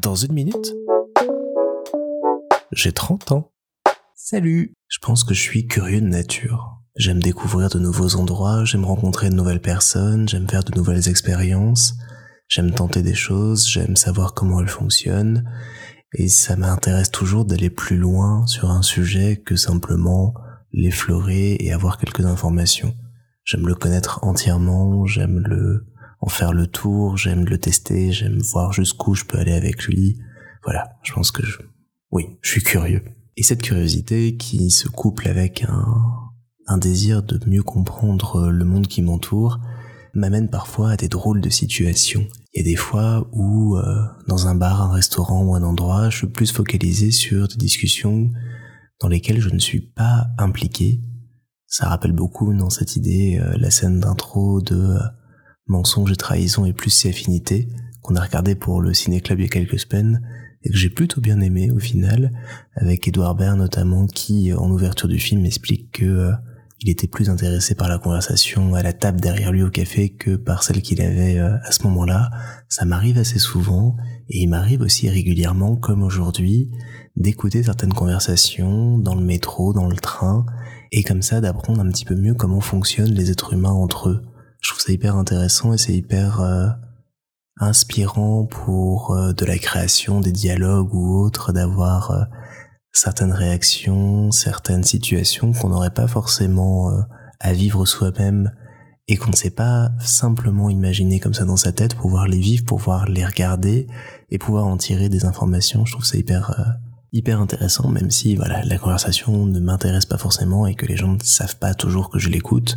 Dans une minute, j'ai 30 ans. Salut Je pense que je suis curieux de nature. J'aime découvrir de nouveaux endroits, j'aime rencontrer de nouvelles personnes, j'aime faire de nouvelles expériences, j'aime tenter des choses, j'aime savoir comment elles fonctionnent, et ça m'intéresse toujours d'aller plus loin sur un sujet que simplement l'effleurer et avoir quelques informations. J'aime le connaître entièrement, j'aime le en faire le tour, j'aime le tester, j'aime voir jusqu'où je peux aller avec lui. Voilà, je pense que je, oui, je suis curieux. Et cette curiosité qui se couple avec un, un désir de mieux comprendre le monde qui m'entoure m'amène parfois à des drôles de situations. Il y a des fois où, euh, dans un bar, un restaurant ou un endroit, je suis plus focalisé sur des discussions dans lesquelles je ne suis pas impliqué. Ça rappelle beaucoup dans cette idée euh, la scène d'intro de euh, Mensonge et trahison et plus ses affinités qu'on a regardé pour le Ciné Club il y a quelques semaines et que j'ai plutôt bien aimé au final, avec Edouard Baird notamment qui, en ouverture du film, explique que euh, il était plus intéressé par la conversation à la table derrière lui au café que par celle qu'il avait euh, à ce moment-là. Ça m'arrive assez souvent et il m'arrive aussi régulièrement, comme aujourd'hui, d'écouter certaines conversations dans le métro, dans le train, et comme ça d'apprendre un petit peu mieux comment fonctionnent les êtres humains entre eux. Je trouve ça hyper intéressant et c'est hyper euh, inspirant pour euh, de la création, des dialogues ou autres, d'avoir euh, certaines réactions, certaines situations qu'on n'aurait pas forcément euh, à vivre soi-même et qu'on ne sait pas simplement imaginer comme ça dans sa tête, pouvoir les vivre, pouvoir les regarder et pouvoir en tirer des informations. Je trouve ça hyper hyper intéressant, même si voilà la conversation ne m'intéresse pas forcément et que les gens ne savent pas toujours que je l'écoute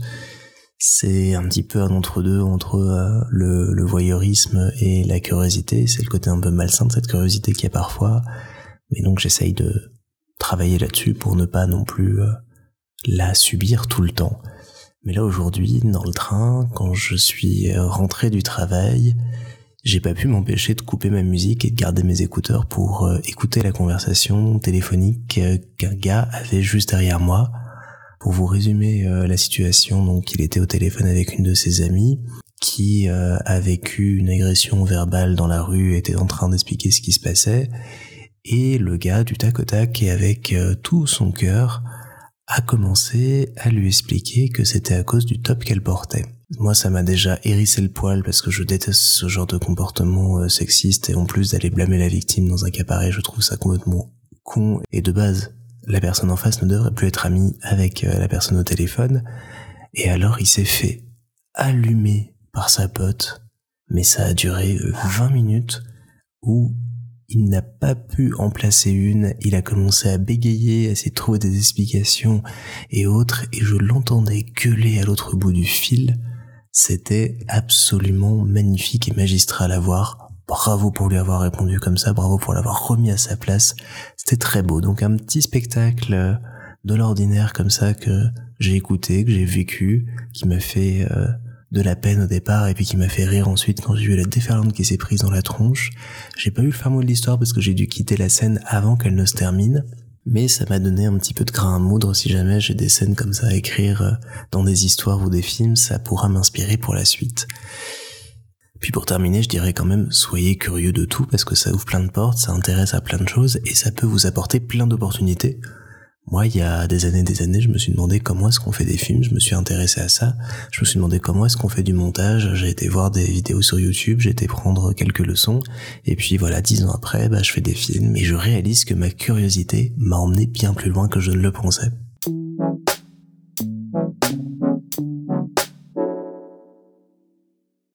c'est un petit peu un entre-deux entre euh, le, le, voyeurisme et la curiosité. C'est le côté un peu malsain de cette curiosité qu'il y a parfois. Mais donc j'essaye de travailler là-dessus pour ne pas non plus euh, la subir tout le temps. Mais là aujourd'hui, dans le train, quand je suis rentré du travail, j'ai pas pu m'empêcher de couper ma musique et de garder mes écouteurs pour euh, écouter la conversation téléphonique qu'un gars avait juste derrière moi pour vous résumer euh, la situation, donc il était au téléphone avec une de ses amies qui euh, a vécu une agression verbale dans la rue, était en train d'expliquer ce qui se passait, et le gars du tac au tac et avec euh, tout son cœur a commencé à lui expliquer que c'était à cause du top qu'elle portait. Moi, ça m'a déjà hérissé le poil parce que je déteste ce genre de comportement sexiste. Et en plus d'aller blâmer la victime dans un cas je trouve ça complètement con et de base la personne en face ne devrait plus être amie avec euh, la personne au téléphone. Et alors il s'est fait allumer par sa pote, mais ça a duré 20 minutes où il n'a pas pu en placer une, il a commencé à bégayer, à de trouver des explications et autres, et je l'entendais gueuler à l'autre bout du fil. C'était absolument magnifique et magistral à voir. Bravo pour lui avoir répondu comme ça, bravo pour l'avoir remis à sa place. C'était très beau. Donc un petit spectacle euh, de l'ordinaire comme ça que j'ai écouté, que j'ai vécu, qui m'a fait euh, de la peine au départ et puis qui m'a fait rire ensuite quand j'ai vu la déferlante qui s'est prise dans la tronche. J'ai pas eu le fin mot de l'histoire parce que j'ai dû quitter la scène avant qu'elle ne se termine. Mais ça m'a donné un petit peu de grain à moudre si jamais j'ai des scènes comme ça à écrire euh, dans des histoires ou des films, ça pourra m'inspirer pour la suite. Puis pour terminer, je dirais quand même, soyez curieux de tout parce que ça ouvre plein de portes, ça intéresse à plein de choses et ça peut vous apporter plein d'opportunités. Moi, il y a des années, des années, je me suis demandé comment est-ce qu'on fait des films, je me suis intéressé à ça, je me suis demandé comment est-ce qu'on fait du montage, j'ai été voir des vidéos sur YouTube, j'ai été prendre quelques leçons, et puis voilà, dix ans après, bah, je fais des films, et je réalise que ma curiosité m'a emmené bien plus loin que je ne le pensais.